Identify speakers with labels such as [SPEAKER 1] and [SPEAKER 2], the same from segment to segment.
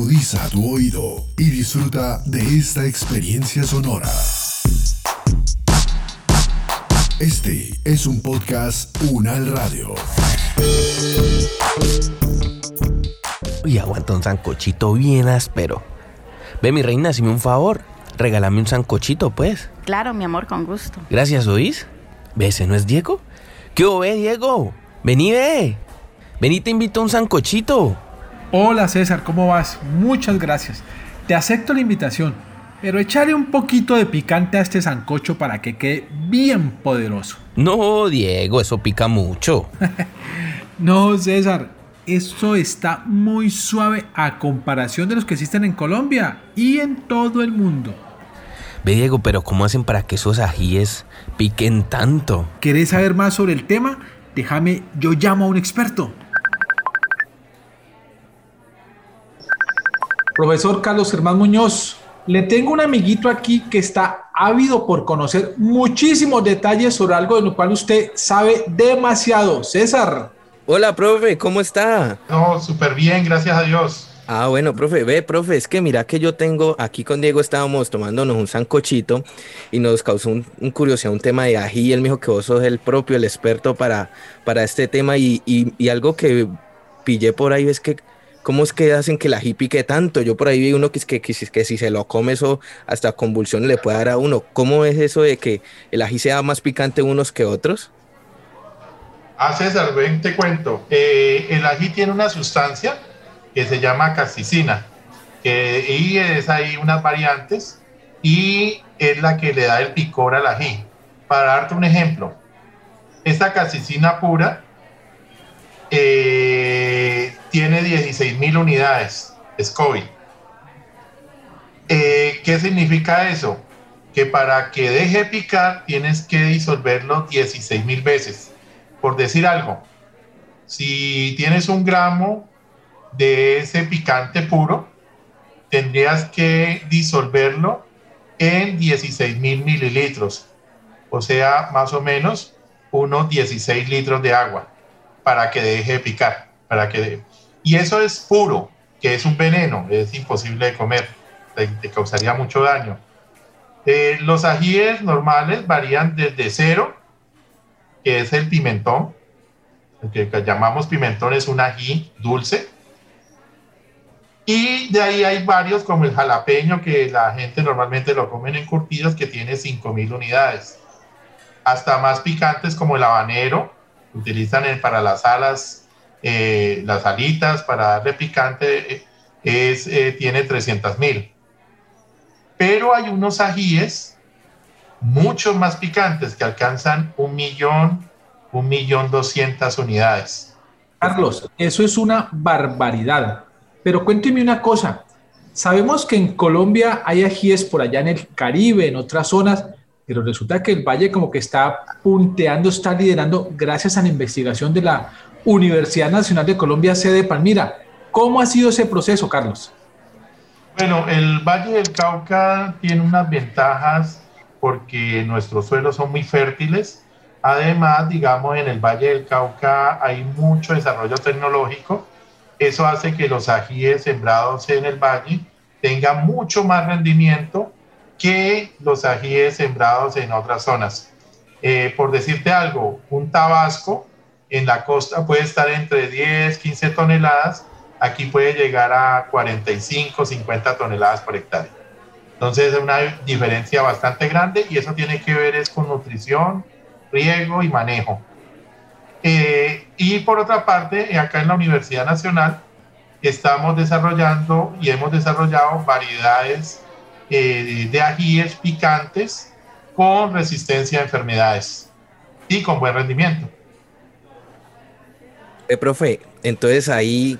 [SPEAKER 1] Agudiza tu oído y disfruta de esta experiencia sonora. Este es un podcast Unal Radio.
[SPEAKER 2] Y aguanta un sancochito bien áspero. Ve, mi reina, hazme un favor. Regálame un sancochito, pues.
[SPEAKER 3] Claro, mi amor, con gusto.
[SPEAKER 2] Gracias, ¿oís? ¿Ve, ese no es Diego? ¿Qué ve, Diego? Vení, ve. Vení, te invito a un sancochito.
[SPEAKER 4] Hola César, ¿cómo vas? Muchas gracias. Te acepto la invitación, pero echaré un poquito de picante a este sancocho para que quede bien poderoso.
[SPEAKER 2] No, Diego, eso pica mucho.
[SPEAKER 4] no, César, eso está muy suave a comparación de los que existen en Colombia y en todo el mundo.
[SPEAKER 2] Ve, Diego, pero ¿cómo hacen para que esos ajíes piquen tanto?
[SPEAKER 4] ¿Querés saber más sobre el tema? Déjame, yo llamo a un experto. Profesor Carlos Germán Muñoz, le tengo un amiguito aquí que está ávido por conocer muchísimos detalles sobre algo de lo cual usted sabe demasiado. César.
[SPEAKER 2] Hola, profe, ¿cómo está?
[SPEAKER 5] No, súper bien, gracias a Dios.
[SPEAKER 2] Ah, bueno, profe, ve, profe, es que mira que yo tengo, aquí con Diego estábamos tomándonos un sancochito y nos causó un, curiosidad un tema de ají y él me dijo que vos sos el propio, el experto para, para este tema y, y algo que pillé por ahí es que ¿Cómo es que hacen que el ají pique tanto? Yo por ahí vi uno que, que, que, que si se lo come eso hasta convulsiones le puede dar a uno. ¿Cómo es eso de que el ají sea más picante unos que otros?
[SPEAKER 5] Ah, César, ven, te cuento. Eh, el ají tiene una sustancia que se llama casticina, y es ahí unas variantes, y es la que le da el picor al ají. Para darte un ejemplo, esta casticina pura eh, tiene 16.000 unidades SCOBY. Eh, ¿Qué significa eso? Que para que deje picar tienes que disolverlo 16.000 veces. Por decir algo, si tienes un gramo de ese picante puro, tendrías que disolverlo en 16.000 mililitros, o sea, más o menos unos 16 litros de agua para que deje de picar, para que y eso es puro, que es un veneno, es imposible de comer, te, causaría mucho daño. Eh, los ajíes normales varían desde cero, que es el pimentón, el que llamamos pimentón es un ají dulce, y de ahí hay varios como el jalapeño, que la gente normalmente lo comen en curtidos, que tiene 5.000 unidades. Hasta más picantes como el habanero, utilizan para las alas, eh, las alitas, para darle picante, eh, es, eh, tiene 300 mil. Pero hay unos ajíes mucho más picantes que alcanzan un millón, un millón doscientas unidades.
[SPEAKER 4] Carlos, eso es una barbaridad. Pero cuénteme una cosa. Sabemos que en Colombia hay ajíes por allá en el Caribe, en otras zonas, pero resulta que el Valle como que está punteando, está liderando gracias a la investigación de la Universidad Nacional de Colombia, sede Palmira. ¿Cómo ha sido ese proceso, Carlos?
[SPEAKER 5] Bueno, el Valle del Cauca tiene unas ventajas porque nuestros suelos son muy fértiles. Además, digamos, en el Valle del Cauca hay mucho desarrollo tecnológico. Eso hace que los ajíes sembrados en el valle tengan mucho más rendimiento que los ajíes sembrados en otras zonas. Eh, por decirte algo, un tabasco en la costa puede estar entre 10, 15 toneladas, aquí puede llegar a 45, 50 toneladas por hectárea. Entonces es una diferencia bastante grande y eso tiene que ver es con nutrición, riego y manejo. Eh, y por otra parte, acá en la Universidad Nacional estamos desarrollando y hemos desarrollado variedades eh, de ajíes picantes con resistencia a enfermedades y con buen rendimiento.
[SPEAKER 2] Eh, profe, entonces ahí,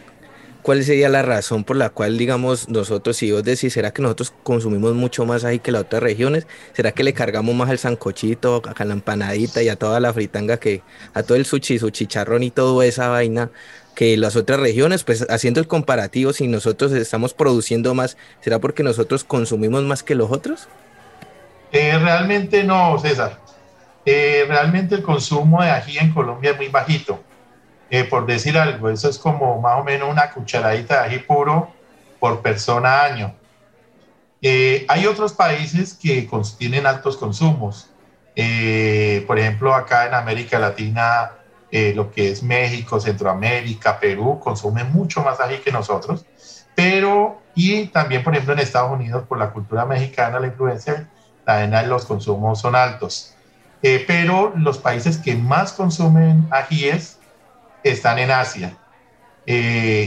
[SPEAKER 2] ¿cuál sería la razón por la cual, digamos, nosotros, si vos decís, ¿será que nosotros consumimos mucho más ají que las otras regiones? ¿Será que le cargamos más al sancochito, a la empanadita y a toda la fritanga que, a todo el sushi, su chicharrón y toda esa vaina? que las otras regiones, pues haciendo el comparativo, si nosotros estamos produciendo más, ¿será porque nosotros consumimos más que los otros?
[SPEAKER 5] Eh, realmente no, César. Eh, realmente el consumo de ají en Colombia es muy bajito. Eh, por decir algo, eso es como más o menos una cucharadita de ají puro por persona año. Eh, hay otros países que tienen altos consumos. Eh, por ejemplo, acá en América Latina, eh, lo que es México, Centroamérica, Perú, consumen mucho más ají que nosotros. Pero, y también, por ejemplo, en Estados Unidos, por la cultura mexicana, la influencia, también los consumos son altos. pero los países que más consumen ajíes están en Asia.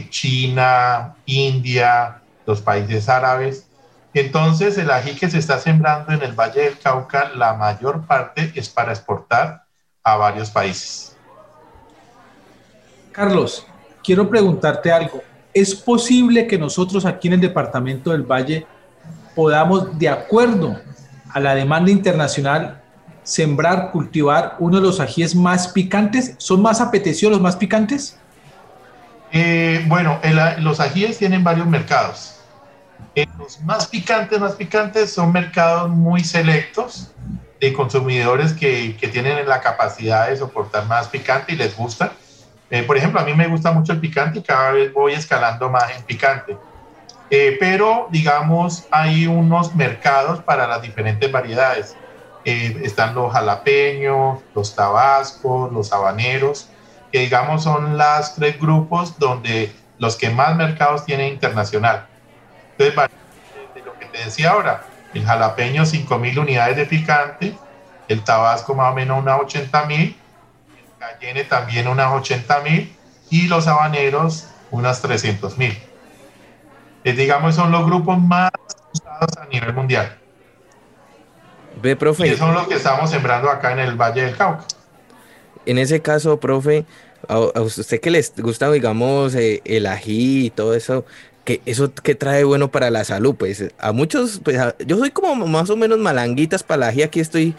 [SPEAKER 5] China, India, los países árabes entonces, el ají que se está sembrando en el Valle del Cauca, la mayor parte es para exportar a varios países.
[SPEAKER 4] Carlos, quiero preguntarte algo. ¿Es posible que nosotros aquí en el departamento del Valle podamos, de acuerdo a la demanda internacional, sembrar, cultivar uno de los ajíes más picantes? ¿Son más apetecidos los más picantes?
[SPEAKER 5] Eh, bueno, los ajíes tienen varios mercados eh, los más picantes, más picantes son mercados muy selectos de consumidores que, tienen la capacidad de soportar más picante y les gusta. Eh, por ejemplo, a mí me gusta mucho el picante y cada vez voy escalando más en picante. Pero, digamos, hay unos mercados para las diferentes variedades. Están los jalapeños, los tabascos, los habaneros, que digamos son las tres grupos donde los que más mercados tienen internacional. Entonces, de lo que te decía ahora, el jalapeño 5.000 unidades de picante, el tabasco más o menos unas 80.000, el cayenne también unas 80.000 y los habaneros unas 300.000. Eh, digamos, son los grupos más usados a nivel mundial.
[SPEAKER 2] Ve, profe.
[SPEAKER 5] Y son los que estamos sembrando acá en el Valle del Cauca.
[SPEAKER 2] En ese caso, profe, a, usted que les gusta, digamos, eh, el ají y todo eso, que eso que trae bueno para la salud, pues a muchos, pues yo soy como más o menos malanguitas para la ají, aquí estoy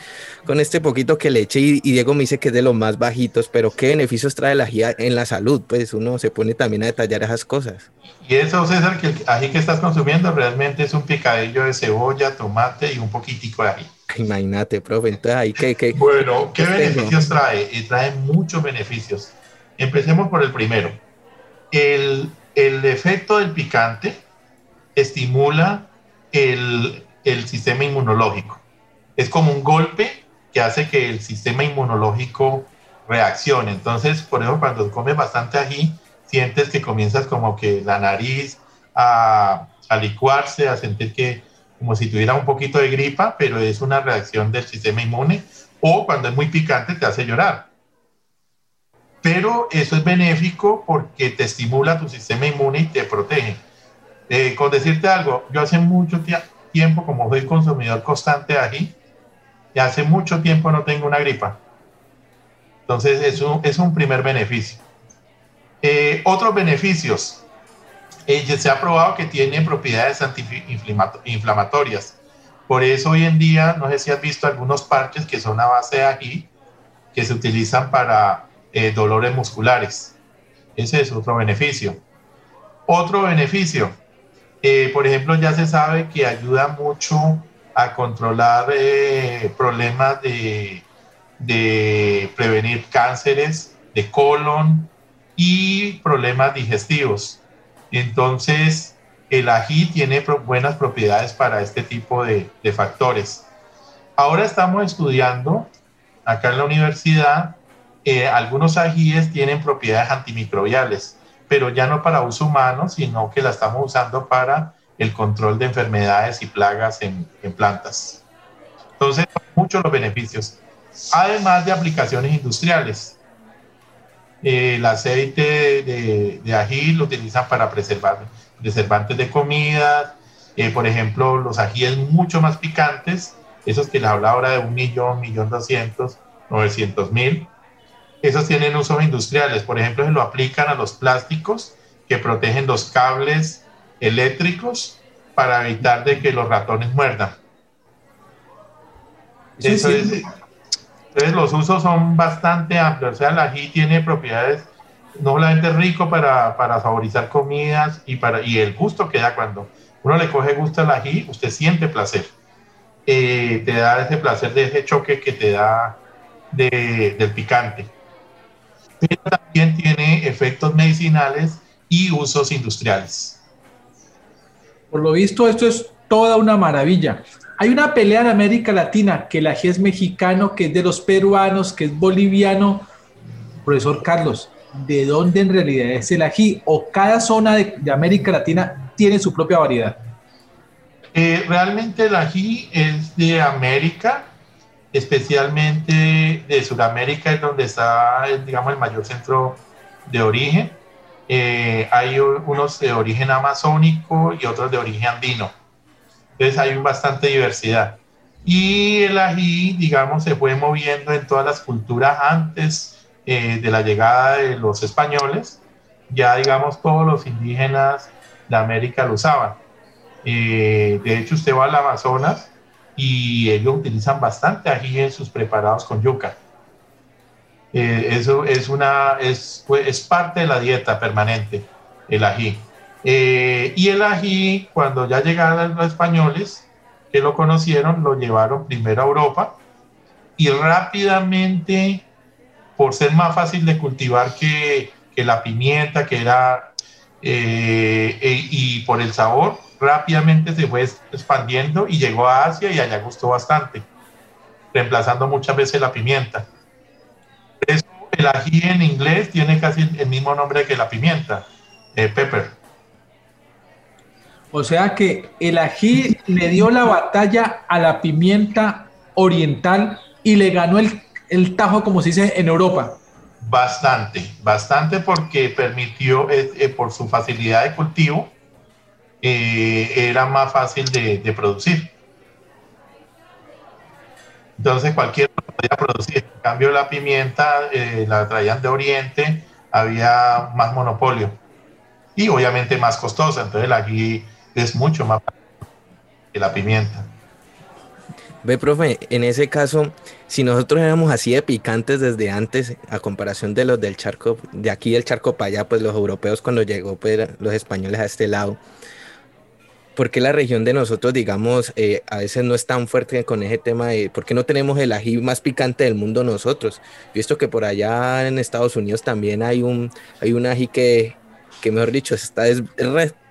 [SPEAKER 2] con este poquito que le eché y, Diego me dice que es de los más bajitos, pero qué beneficios trae la ají en la salud, pues uno se pone también a detallar esas cosas.
[SPEAKER 5] Y eso, César, que el ají que estás consumiendo realmente es un picadillo de cebolla, tomate y un poquitico de ají.
[SPEAKER 2] Imagínate, profe, entonces ahí que...
[SPEAKER 5] bueno, ¿qué, beneficios trae? Y trae muchos beneficios. Empecemos por el primero. El el efecto del picante estimula el, sistema inmunológico. Es como un golpe que hace que el sistema inmunológico reaccione. Entonces, por eso cuando comes bastante ají, sientes que comienzas como que la nariz a, a licuarse, a sentir que como si tuviera un poquito de gripa, pero es una reacción del sistema inmune. O cuando es muy picante te hace llorar pero eso es benéfico porque te estimula tu sistema inmune y te protege. Eh, con decirte algo, yo hace mucho tiempo, como soy consumidor constante de ají, hace mucho tiempo no tengo una gripa. Entonces, eso es un primer beneficio. Eh, otros beneficios. Eh, se ha probado que tiene propiedades antiinflamatorias. Por eso hoy en día, no sé si has visto algunos parches que son a base de ají, que se utilizan para eh, dolores musculares. Ese es otro beneficio. Otro beneficio, eh, por ejemplo, ya se sabe que ayuda mucho a controlar eh, problemas de, de prevenir cánceres de colon y problemas digestivos. Entonces, el ají tiene buenas propiedades para este tipo de, factores. Ahora estamos estudiando acá en la universidad eh, algunos ajíes tienen propiedades antimicrobiales, pero ya no para uso humano, sino que la estamos usando para el control de enfermedades y plagas en, plantas. Entonces, muchos los beneficios. Además de aplicaciones industriales. El aceite de, ají lo utilizan para preservar preservantes de comida. Eh, por ejemplo, los ajíes mucho más picantes, esos que les habla ahora de un millón, millón doscientos, novecientos mil, esos tienen usos industriales. Por ejemplo, se lo aplican a los plásticos que protegen los cables eléctricos para evitar de que los ratones muerdan. Entonces, los usos son bastante amplios. O sea, el ají tiene propiedades no solamente rico para, para saborizar comidas y, para, y el gusto que da cuando uno le coge gusto al ají, usted siente placer. Eh, te da ese placer de ese choque que te da del picante pero también tiene efectos medicinales y usos industriales.
[SPEAKER 4] Por lo visto, esto es toda una maravilla. Hay una pelea en América Latina, que el ají es mexicano, que es de los peruanos, que es boliviano. Profesor Carlos, ¿de dónde en realidad es el ají? ¿O cada zona de, América Latina tiene su propia variedad?
[SPEAKER 5] Eh, realmente el ají es de América, especialmente de Sudamérica, es donde está, digamos, el mayor centro de origen. Eh, hay unos de origen amazónico y otros de origen andino. Entonces hay bastante diversidad. Y el ají, digamos, se fue moviendo en todas las culturas antes eh, de la llegada de los españoles. Ya, digamos, todos los indígenas de América lo usaban. Eh, de hecho, usted va al Amazonas y ellos utilizan bastante ají en sus preparados con yuca. Eh, eso es, una, es, es parte de la dieta permanente, el ají. Eh, y el ají, cuando ya llegaron los españoles que lo conocieron, lo llevaron primero a Europa y rápidamente, por ser más fácil de cultivar que, la pimienta, que era, e, y por el sabor, rápidamente se fue expandiendo y llegó a Asia y allá gustó bastante, reemplazando muchas veces la pimienta. El ají en inglés tiene casi el mismo nombre que la pimienta, eh, pepper.
[SPEAKER 4] O sea que el ají le dio la batalla a la pimienta oriental y le ganó el, el tajo, como se dice en Europa.
[SPEAKER 5] Bastante, bastante porque permitió, eh, eh, por su facilidad de cultivo, eh, era más fácil de, producir. Entonces cualquiera podía producir. En cambio la pimienta la traían de Oriente, había más monopolio y obviamente más costosa. Entonces aquí es mucho más que la pimienta.
[SPEAKER 2] Ve, profe, en ese caso, si nosotros éramos así de picantes desde antes, a comparación de los del charco, de aquí del charco para allá, pues los europeos cuando llegó pues, los españoles a este lado, ¿por qué la región de nosotros, digamos, eh, a veces no es tan fuerte con ese tema de por qué no tenemos el ají más picante del mundo nosotros? Visto que por allá en Estados Unidos también hay un, hay un ají que, que mejor dicho, está, es,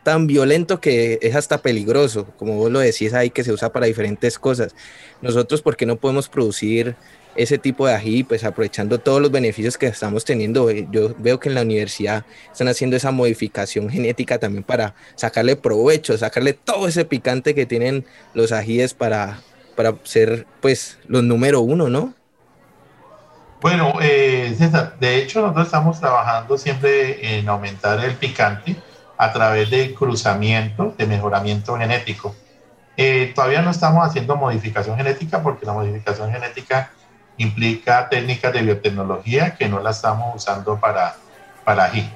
[SPEAKER 2] tan violento que es hasta peligroso, como vos lo decís ahí, que se usa para diferentes cosas. Nosotros, ¿por qué no podemos producir ese tipo de ají, pues aprovechando todos los beneficios que estamos teniendo. Eh, yo veo que en la universidad están haciendo esa modificación genética también para sacarle provecho, sacarle todo ese picante que tienen los ajíes para, para ser pues los número uno, ¿no?
[SPEAKER 5] Bueno, eh, César, de hecho nosotros estamos trabajando siempre en aumentar el picante a través de cruzamiento, de mejoramiento genético. Eh, todavía no estamos haciendo modificación genética porque la modificación genética implica técnicas de biotecnología que no la estamos usando para, para ají.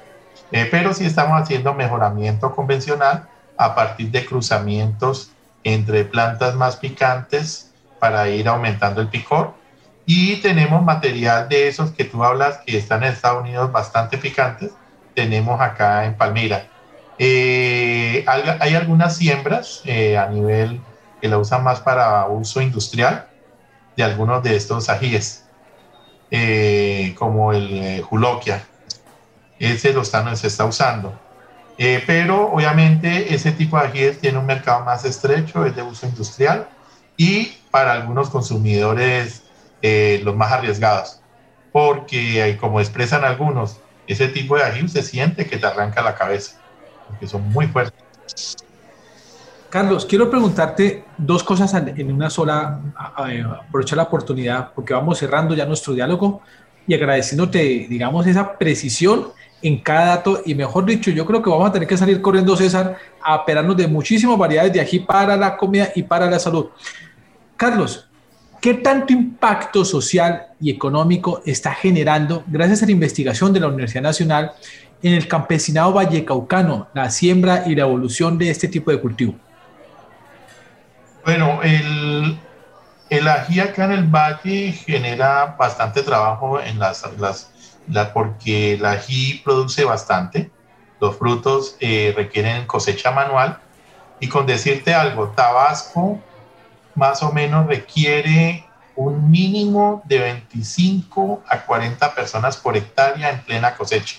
[SPEAKER 5] Eh, pero sí estamos haciendo mejoramiento convencional a partir de cruzamientos entre plantas más picantes para ir aumentando el picor. Y tenemos material de esos que tú hablas que están en Estados Unidos bastante picantes. Tenemos acá en Palmira. Eh, hay, algunas siembras eh, a nivel que la usan más para uso industrial de algunos de estos ajíes, eh, como el eh, juloquia. Ese lo están, se está usando. Eh, pero obviamente ese tipo de ajíes tiene un mercado más estrecho, es de uso industrial y para algunos consumidores los más arriesgados. Porque como expresan algunos, ese tipo de ají se siente que te arranca la cabeza, porque son muy fuertes.
[SPEAKER 4] Carlos, quiero preguntarte dos cosas en una sola, aprovechar la oportunidad, porque vamos cerrando ya nuestro diálogo y agradeciéndote, digamos, esa precisión en cada dato y mejor dicho, yo creo que vamos a tener que salir corriendo, César, a operarnos de muchísimas variedades de ají para la comida y para la salud. Carlos, ¿qué tanto impacto social y económico está generando, gracias a la investigación de la Universidad Nacional, en el campesinado vallecaucano, la siembra y la evolución de este tipo de cultivo?
[SPEAKER 5] Bueno, el, el ají acá en el valle genera bastante trabajo en las, las, porque el ají produce bastante. Los frutos eh, requieren cosecha manual. Y con decirte algo, Tabasco más o menos requiere un mínimo de 25 a 40 personas por hectárea en plena cosecha.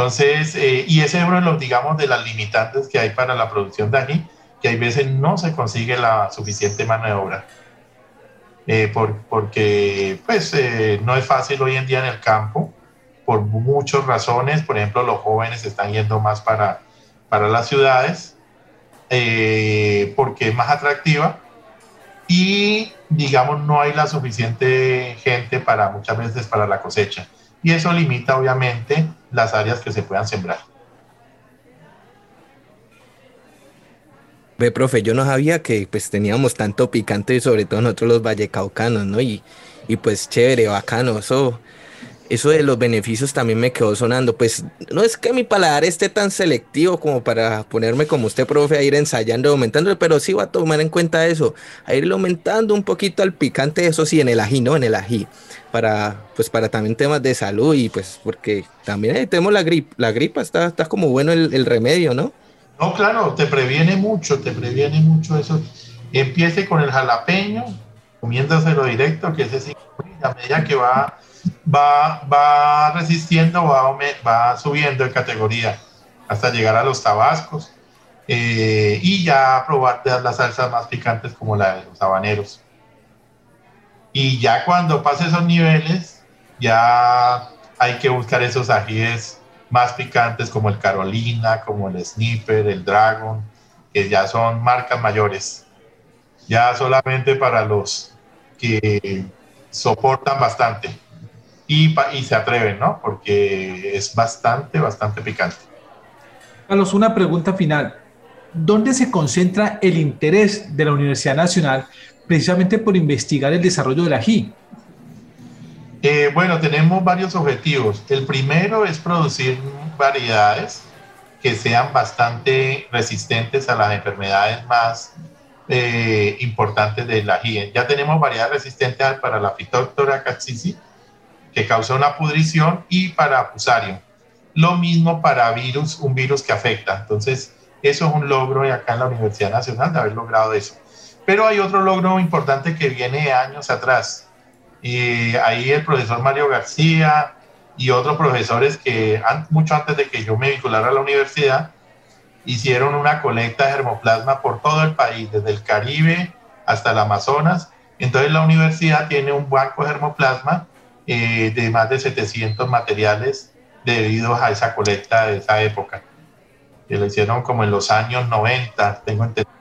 [SPEAKER 5] Entonces, eh, y ese es uno de los, digamos, de las limitantes que hay para la producción ají, que hay veces no se consigue la suficiente mano de obra. Eh, por, porque, pues, eh, no es fácil hoy en día en el campo, por muchas razones. Por ejemplo, los jóvenes están yendo más para, para las ciudades, porque es más atractiva. Y, digamos, no hay la suficiente gente para muchas veces para la cosecha y eso limita obviamente las áreas que se puedan sembrar.
[SPEAKER 2] Ve, profe, yo no sabía que pues teníamos tanto picante y sobre todo nosotros los vallecaucanos, ¿no? Y, y pues chévere, bacano, eso eso de los beneficios también me quedó sonando. Pues no es que mi paladar esté tan selectivo como para ponerme como usted, profe, a ir ensayando, aumentando, pero sí va a tomar en cuenta eso, a irlo aumentando un poquito al picante, eso sí, en el ají, ¿no? En el ají, para, pues para también temas de salud y pues porque también tenemos la gripe, la gripa, está, está como bueno el, remedio, ¿no?
[SPEAKER 5] No, claro, te previene mucho, te previene mucho eso. Empiece con el jalapeño, comiéndoselo directo, que ese sí, a medida que va va, va resistiendo, va, va subiendo de categoría hasta llegar a los tabascos eh, y ya probar las salsas más picantes como la de los habaneros. Y ya cuando pase esos niveles, ya hay que buscar esos ajíes más picantes como el Carolina, como el Sniper, el Dragon, que ya son marcas mayores. Ya solamente para los que soportan bastante y, se atreven, ¿no? Porque es bastante, bastante picante.
[SPEAKER 4] Carlos, una pregunta final. ¿Dónde se concentra el interés de la Universidad Nacional precisamente por investigar el desarrollo del ají?
[SPEAKER 5] Eh, bueno, tenemos varios objetivos. El primero es producir variedades que sean bastante resistentes a las enfermedades más eh, importantes del ají. Ya tenemos variedades resistentes para la Phytophthora catsisi, causa una pudrición, y para fusarium. Lo mismo para virus, un virus que afecta. Entonces, eso es un logro acá en la Universidad Nacional de haber logrado eso. Pero hay otro logro importante que viene años atrás. Y ahí el profesor Mario García y otros profesores que mucho antes de que yo me vinculara a la universidad, hicieron una colecta de germoplasma por todo el país, desde el Caribe hasta el Amazonas. Entonces la universidad tiene un banco de germoplasma eh, de más de 700 materiales debido a esa colecta de esa época. Que lo hicieron como en los años 90, tengo entendido.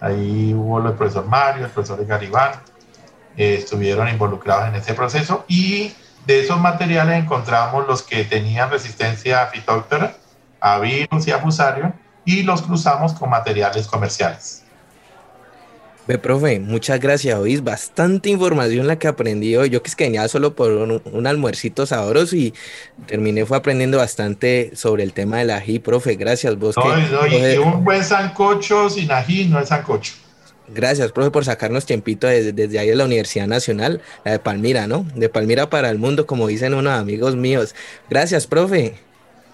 [SPEAKER 5] Ahí hubo el profesor Mario, el profesor Garibán, eh, estuvieron involucrados en ese proceso y de esos materiales encontramos los que tenían resistencia a fitóctora, a virus y a fusario y los cruzamos con materiales comerciales.
[SPEAKER 2] Ve, profe, muchas gracias. Oís bastante información la que aprendí hoy. Yo que es que venía solo por un, almuercito sabroso y terminé fue aprendiendo bastante sobre el tema del ají, profe. Gracias, vos.
[SPEAKER 5] No, un buen sancocho sin ají no es sancocho.
[SPEAKER 2] Gracias, profe, por sacarnos tiempito desde, desde ahí de la Universidad Nacional, la de Palmira, ¿no? De Palmira para el mundo, como dicen unos amigos míos. Gracias, profe.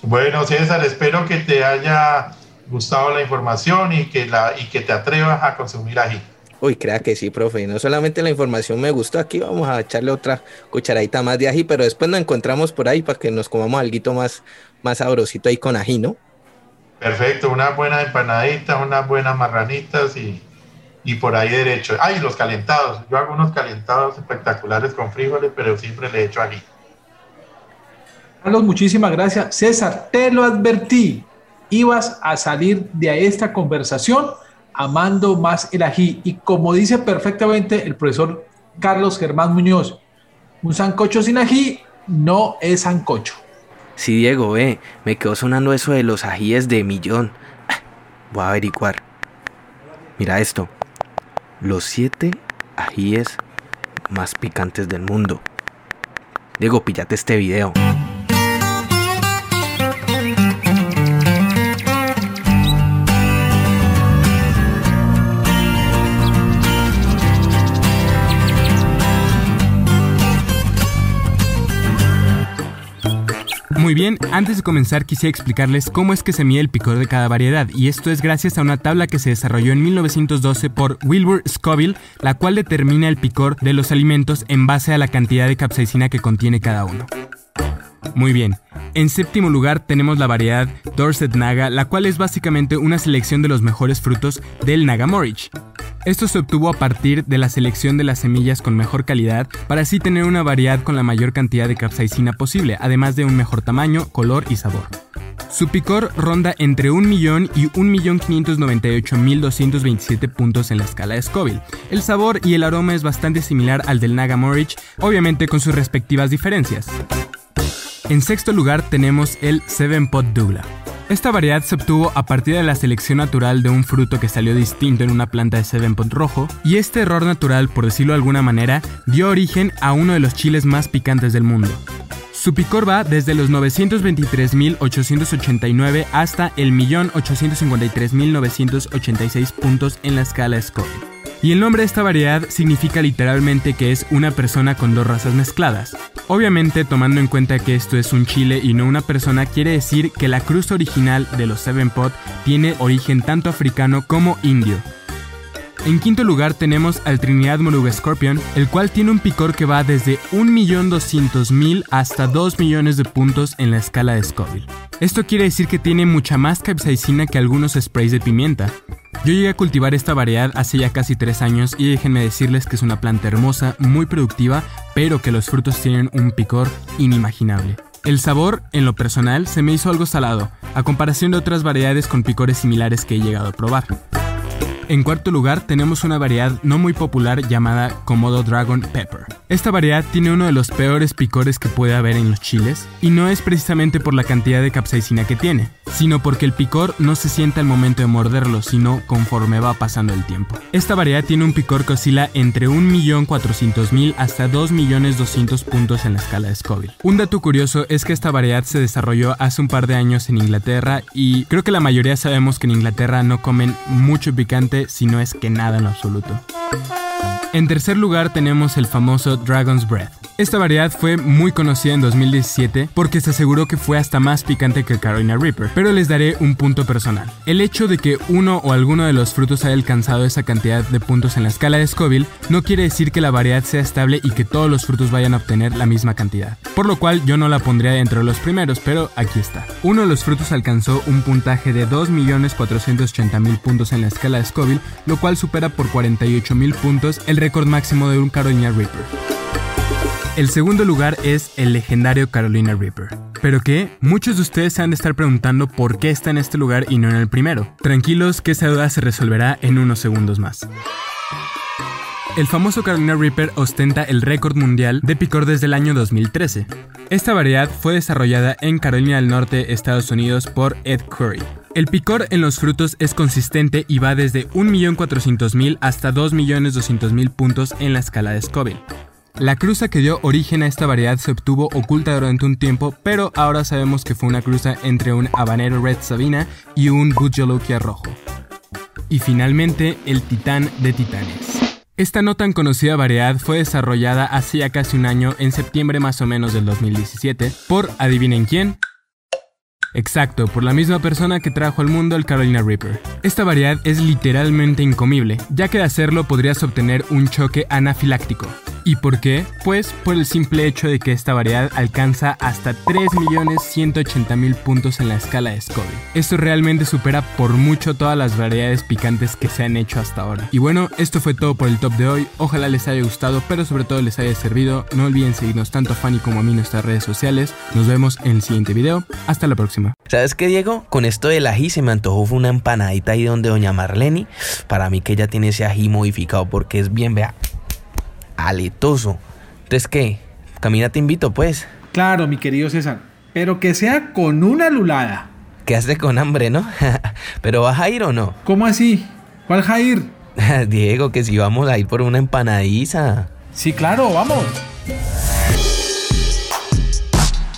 [SPEAKER 5] Bueno, César, espero que te haya gustado la información y que, la, y que te atrevas a consumir ají.
[SPEAKER 2] Uy, crea que sí, profe. No solamente la información me gustó, aquí vamos a echarle otra cucharadita más de ají, pero después nos encontramos por ahí para que nos comamos algo más, más sabrosito ahí con ají, ¿no?
[SPEAKER 5] Perfecto, una buena empanadita, unas buenas marranitas y, y por ahí derecho. Ay, los calentados. Yo hago unos calentados espectaculares con frijoles, pero siempre le echo ají.
[SPEAKER 4] Carlos, muchísimas gracias. César, te lo advertí. Ibas a salir de esta conversación amando más el ají. Y como dice perfectamente el profesor Carlos Germán Muñoz, un sancocho sin ají no es sancocho.
[SPEAKER 2] Sí, Diego, ve, me quedó sonando eso de los ajíes de millón. Voy a averiguar. Mira esto. Los siete ajíes más picantes del mundo. Diego, píllate este video.
[SPEAKER 3] Muy bien, antes de comenzar quisiera explicarles cómo es que se mide el picor de cada variedad, y esto es gracias a una tabla que se desarrolló en 1912 por Wilbur Scoville, la cual determina el picor de los alimentos en base a la cantidad de capsaicina que contiene cada uno. Muy bien. En séptimo lugar tenemos la variedad Dorset Naga, la cual es básicamente una selección de los mejores frutos del Nagamorich. Esto se obtuvo a partir de la selección de las semillas con mejor calidad para así tener una variedad con la mayor cantidad de capsaicina posible, además de un mejor tamaño, color y sabor. Su picor ronda entre 1 millón y 1.598.227 puntos en la escala de Scoville. El sabor y el aroma es bastante similar al del Nagamorich, obviamente con sus respectivas diferencias. En sexto lugar tenemos el Seven Pot Douglas. Esta variedad se obtuvo a partir de la selección natural de un fruto que salió distinto en una planta de Seven Pot rojo, y este error natural, por decirlo de alguna manera, dio origen a uno de los chiles más picantes del mundo. Su picor va desde los 923.889 hasta el 1.853.986 puntos en la escala Scoville. Y el nombre de esta variedad significa literalmente que es una persona con dos razas mezcladas. Obviamente, tomando en cuenta que esto es un chile y no una persona, quiere decir que la cruz original de los Seven Pot tiene origen tanto africano como indio. En quinto lugar tenemos al Trinidad Moruga Scorpion, el cual tiene un picor que va desde 1.200.000 hasta 2 millones de puntos en la escala de Scoville. Esto quiere decir que tiene mucha más capsaicina que algunos sprays de pimienta. Yo llegué a cultivar esta variedad hace ya casi 3 años y déjenme decirles que es una planta hermosa, muy productiva, pero que los frutos tienen un picor inimaginable. El sabor, en lo personal, se me hizo algo salado, a comparación de otras variedades con picores similares que he llegado a probar. En cuarto lugar tenemos una variedad no muy popular llamada Komodo Dragon Pepper. Esta variedad tiene uno de los peores picores que puede haber en los chiles y no es precisamente por la cantidad de capsaicina que tiene, sino porque el picor no se siente al momento de morderlo, sino conforme va pasando el tiempo. Esta variedad tiene un picor que oscila entre 1.400.000 hasta 2.200.000 puntos en la escala de Scoville. Un dato curioso es que esta variedad se desarrolló hace un par de años en Inglaterra y creo que la mayoría sabemos que en Inglaterra no comen mucho picante si no es que nada en absoluto. En tercer lugar tenemos el famoso Dragon's Breath. Esta variedad fue muy conocida en 2017 porque se aseguró que fue hasta más picante que Carolina Reaper, pero les daré un punto personal. El hecho de que uno o alguno de los frutos haya alcanzado esa cantidad de puntos en la escala de Scoville no quiere decir que la variedad sea estable y que todos los frutos vayan a obtener la misma cantidad. Por lo cual yo no la pondría dentro de los primeros, pero aquí está. Uno de los frutos alcanzó un puntaje de 2.480.000 puntos en la escala de Scoville, lo cual supera por 48.000 puntos el récord máximo de un Carolina Reaper. El segundo lugar es el legendario Carolina Reaper. ¿Pero qué? Muchos de ustedes se han de estar preguntando por qué está en este lugar y no en el primero. Tranquilos que esa duda se resolverá en unos segundos más. El famoso Carolina Reaper ostenta el récord mundial de picor desde el año 2013. Esta variedad fue desarrollada en Carolina del Norte, Estados Unidos, por Ed Curry. El picor en los frutos es consistente y va desde 1.400.000 hasta 2.200.000 puntos en la escala de Scoville. La cruza que dio origen a esta variedad se obtuvo oculta durante un tiempo, pero ahora sabemos que fue una cruza entre un habanero Red Sabina y un Good rojo. Y finalmente, el titán de titanes. Esta no tan conocida variedad fue desarrollada hace ya casi un año, en septiembre más o menos del 2017, por, adivinen quién, Exacto, por la misma persona que trajo al mundo el Carolina Reaper. Esta variedad es literalmente incomible, ya que de hacerlo podrías obtener un choque anafiláctico. ¿Y por qué? Pues por el simple hecho de que esta variedad alcanza hasta 3.180.000 puntos en la escala de Scoville. Esto realmente supera por mucho todas las variedades picantes que se han hecho hasta ahora. Y bueno, esto fue todo por el top de hoy. Ojalá les haya gustado, pero sobre todo les haya servido. No olviden seguirnos tanto a Fanny como a mí en nuestras redes sociales. Nos vemos en el siguiente video. Hasta la próxima.
[SPEAKER 2] ¿Sabes qué, Diego? Con esto del ají se me antojó una empanadita ahí donde doña Marlene. Para mí que ella tiene ese ají modificado porque es bien, vea, aletoso. Entonces, ¿qué? Camina, te invito, pues.
[SPEAKER 4] Claro, mi querido César. Pero que sea con una lulada.
[SPEAKER 2] hace con hambre, ¿no? Pero ¿vas a ir o no?
[SPEAKER 4] ¿Cómo así? ¿Cuál Jair?
[SPEAKER 2] Diego, que si vamos a ir por una empanadiza.
[SPEAKER 4] Sí, claro, vamos.